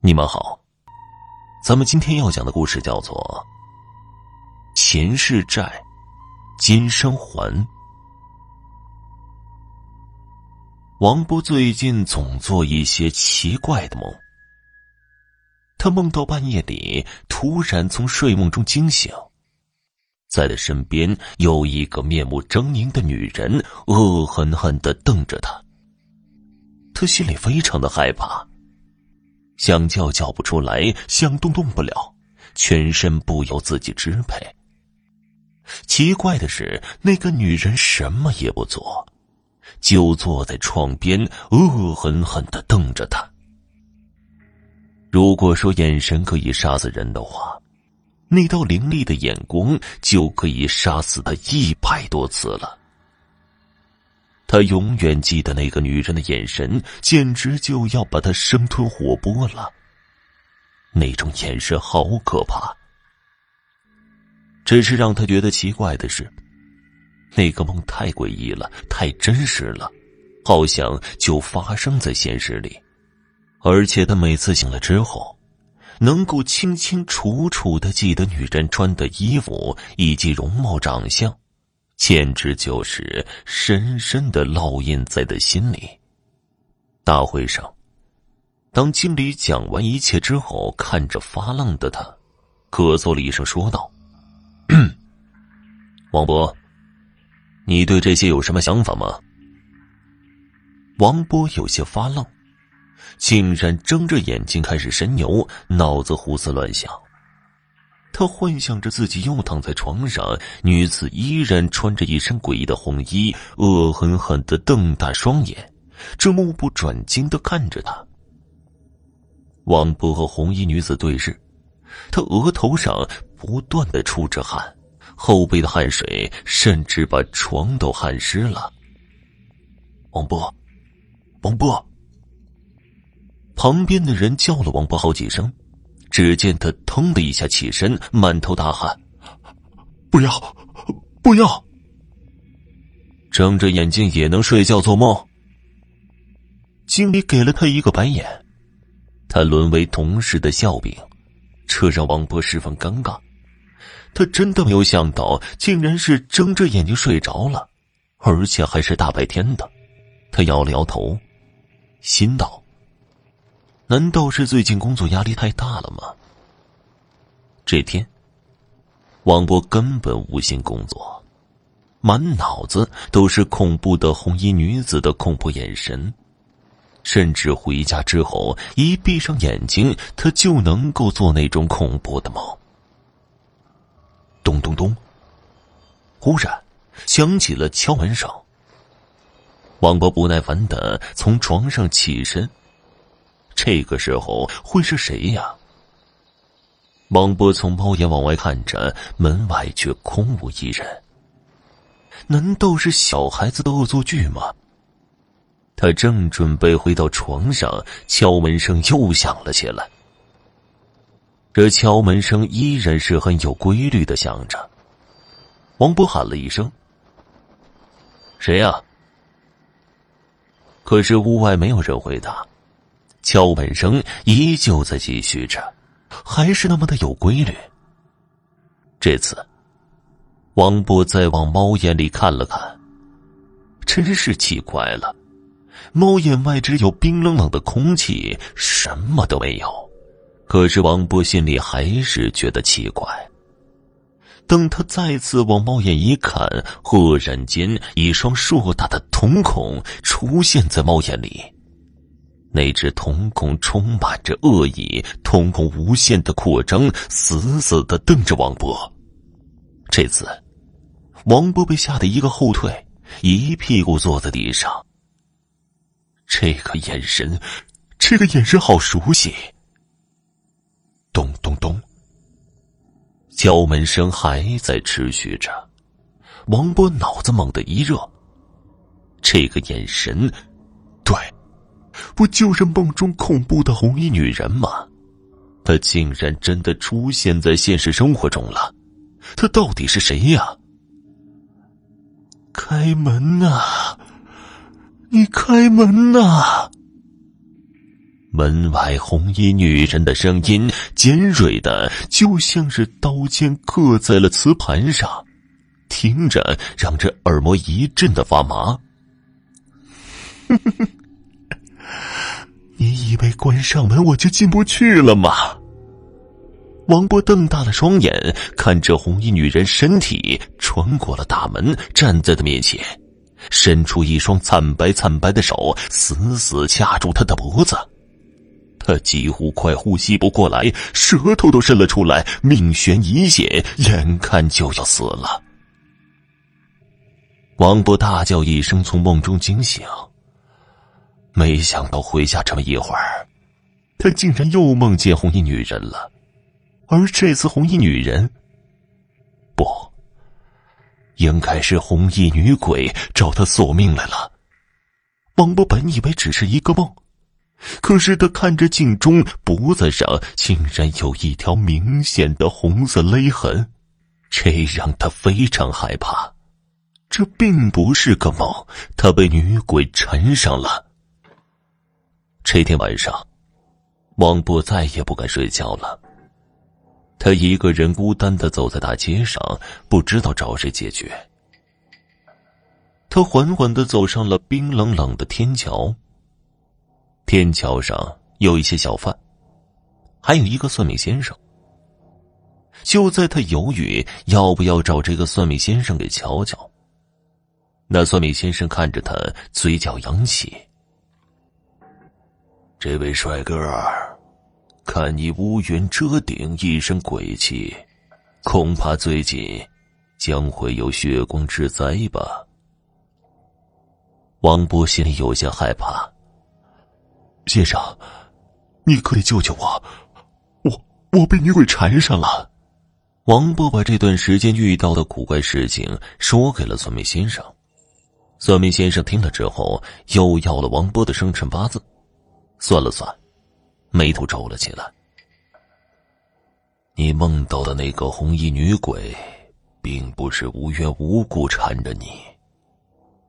你们好，咱们今天要讲的故事叫做《前世债，今生还》。王波最近总做一些奇怪的梦，他梦到半夜里突然从睡梦中惊醒，在他身边有一个面目狰狞的女人，恶狠狠的瞪着他。他心里非常的害怕。想叫叫不出来，想动动不了，全身不由自己支配。奇怪的是，那个女人什么也不做，就坐在窗边，恶狠狠的瞪着他。如果说眼神可以杀死人的话，那道凌厉的眼光就可以杀死他一百多次了。他永远记得那个女人的眼神，简直就要把他生吞活剥了。那种眼神好可怕。只是让他觉得奇怪的是，那个梦太诡异了，太真实了，好像就发生在现实里。而且他每次醒了之后，能够清清楚楚的记得女人穿的衣服以及容貌长相。简直就是深深的烙印在他心里。大会上，当经理讲完一切之后，看着发愣的他，咳嗽了一声，说道：“王波，你对这些有什么想法吗？”王波有些发愣，竟然睁着眼睛开始神游，脑子胡思乱想。他幻想着自己又躺在床上，女子依然穿着一身诡异的红衣，恶狠狠的瞪大双眼，这目不转睛的看着他。王波和红衣女子对视，他额头上不断的出着汗，后背的汗水甚至把床都汗湿了。王波，王波，旁边的人叫了王波好几声。只见他腾的一下起身，满头大汗，“不要，不要！”睁着眼睛也能睡觉做梦。经理给了他一个白眼，他沦为同事的笑柄，这让王波十分尴尬。他真的没有想到，竟然是睁着眼睛睡着了，而且还是大白天的。他摇了摇头，心道。难道是最近工作压力太大了吗？这天，王波根本无心工作，满脑子都是恐怖的红衣女子的恐怖眼神，甚至回家之后一闭上眼睛，他就能够做那种恐怖的梦。咚咚咚！忽然响起了敲门声。王博不耐烦的从床上起身。这个时候会是谁呀？王波从猫眼往外看着，门外却空无一人。难道是小孩子的恶作剧吗？他正准备回到床上，敲门声又响了起来。这敲门声依然是很有规律的响着。王波喊了一声：“谁呀？”可是屋外没有人回答。敲门声依旧在继续着，还是那么的有规律。这次，王波再往猫眼里看了看，真是奇怪了。猫眼外只有冰冷冷的空气，什么都没有。可是王波心里还是觉得奇怪。等他再次往猫眼一看，忽然间，一双硕大的瞳孔出现在猫眼里。那只瞳孔充满着恶意，瞳孔无限的扩张，死死的瞪着王波。这次，王波被吓得一个后退，一屁股坐在地上。这个眼神，这个眼神好熟悉。咚咚咚，敲门声还在持续着。王波脑子猛地一热，这个眼神，对。不就是梦中恐怖的红衣女人吗？她竟然真的出现在现实生活中了，她到底是谁呀？开门呐！你开门呐！门外红衣女人的声音尖锐的，就像是刀尖刻在了瓷盘上，听着让这耳膜一阵的发麻。你以为关上门我就进不去了吗？王波瞪大了双眼，看着红衣女人身体穿过了大门，站在他面前，伸出一双惨白惨白的手，死死掐住他的脖子。他几乎快呼吸不过来，舌头都伸了出来，命悬一线，眼看就要死了。王波大叫一声，从梦中惊醒。没想到回家这么一会儿，他竟然又梦见红衣女人了，而这次红衣女人，不，应该是红衣女鬼找他索命来了。王波本以为只是一个梦。可是他看着镜中脖子上竟然有一条明显的红色勒痕，这让他非常害怕。这并不是个梦，他被女鬼缠上了。这天晚上，王波再也不敢睡觉了。他一个人孤单的走在大街上，不知道找谁解决。他缓缓的走上了冰冷冷的天桥。天桥上有一些小贩，还有一个算命先生。就在他犹豫要不要找这个算命先生给瞧瞧，那算命先生看着他，嘴角扬起：“这位帅哥，看你乌云遮顶，一身鬼气，恐怕最近将会有血光之灾吧？”王波心里有些害怕。先生，你可得救救我！我我被女鬼缠上了。王波把这段时间遇到的古怪事情说给了算命先生。算命先生听了之后，又要了王波的生辰八字，算了算，眉头皱了起来。你梦到的那个红衣女鬼，并不是无缘无故缠着你，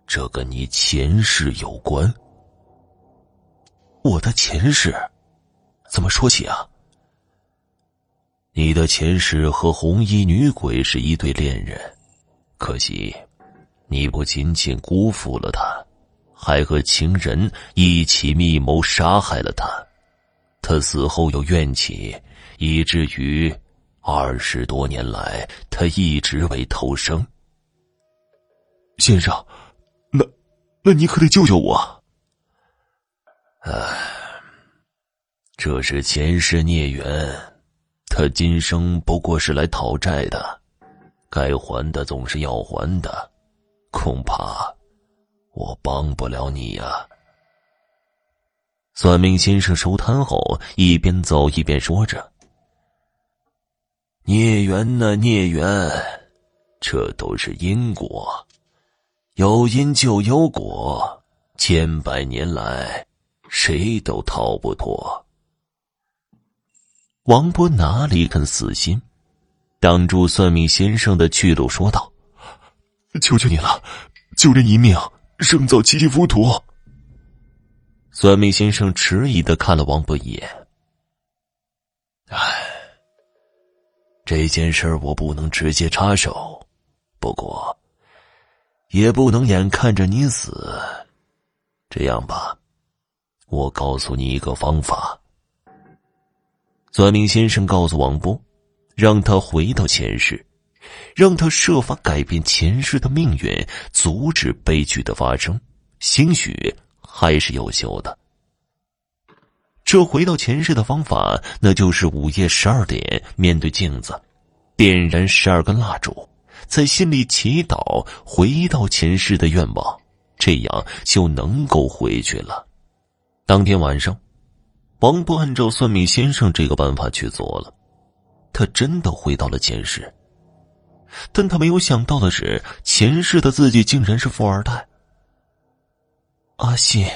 这跟你前世有关。我的前世，怎么说起啊？你的前世和红衣女鬼是一对恋人，可惜，你不仅仅辜负了她，还和情人一起密谋杀害了他，他死后有怨气，以至于二十多年来，他一直未投生。先生，那，那你可得救救我。唉，这是前世孽缘，他今生不过是来讨债的，该还的总是要还的，恐怕我帮不了你呀。算命先生收摊后，一边走一边说着：“孽缘呐，孽缘，这都是因果，有因就有果，千百年来。”谁都逃不脱。王波哪里肯死心，挡住算命先生的去路，说道：“求求你了，救人一命胜造七级浮屠。”算命先生迟疑的看了王波一眼：“唉，这件事我不能直接插手，不过也不能眼看着你死。这样吧。”我告诉你一个方法。算命先生告诉王波，让他回到前世，让他设法改变前世的命运，阻止悲剧的发生，兴许还是有效的。这回到前世的方法，那就是午夜十二点，面对镜子，点燃十二根蜡烛，在心里祈祷回到前世的愿望，这样就能够回去了。当天晚上，王波按照算命先生这个办法去做了，他真的回到了前世。但他没有想到的是，前世的自己竟然是富二代。阿信，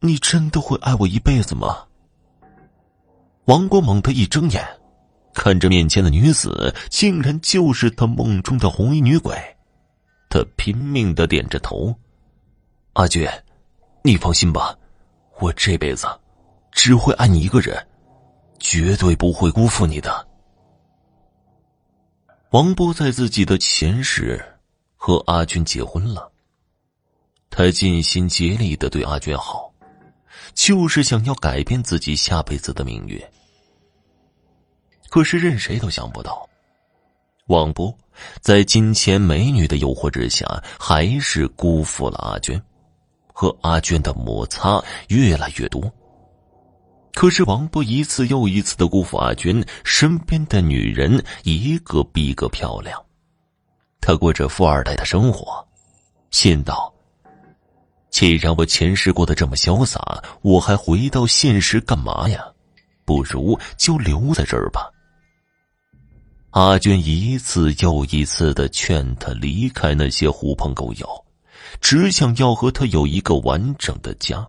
你真的会爱我一辈子吗？王国猛地一睁眼，看着面前的女子，竟然就是他梦中的红衣女鬼。他拼命的点着头：“阿俊，你放心吧。”我这辈子只会爱你一个人，绝对不会辜负你的。王波在自己的前世和阿娟结婚了，他尽心竭力的对阿娟好，就是想要改变自己下辈子的命运。可是任谁都想不到，王波在金钱美女的诱惑之下，还是辜负了阿娟，和阿娟的摩擦越来越多。可是王波一次又一次的辜负阿娟，身边的女人一个比一个漂亮，他过着富二代的生活，心道：既然我前世过得这么潇洒，我还回到现实干嘛呀？不如就留在这儿吧。阿娟一次又一次的劝他离开那些狐朋狗友，只想要和他有一个完整的家。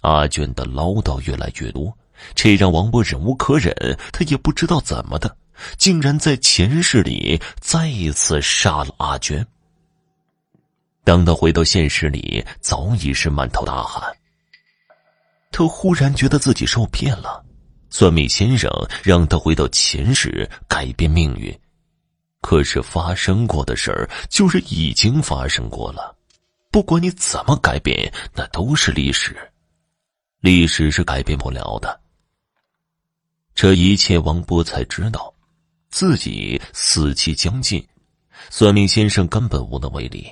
阿娟的唠叨越来越多，这让王波忍无可忍。他也不知道怎么的，竟然在前世里再一次杀了阿娟。当他回到现实里，早已是满头大汗。他忽然觉得自己受骗了，算命先生让他回到前世改变命运，可是发生过的事儿就是已经发生过了，不管你怎么改变，那都是历史。历史是改变不了的。这一切，王波才知道，自己死期将近，算命先生根本无能为力。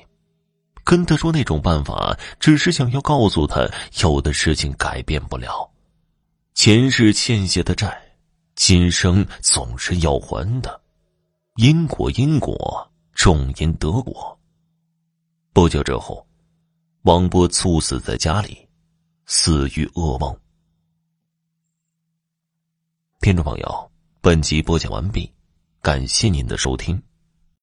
跟他说那种办法，只是想要告诉他，有的事情改变不了，前世欠下的债，今生总是要还的。因果，因果，种因得果。不久之后，王波猝死在家里。死于噩梦。听众朋友，本集播讲完毕，感谢您的收听。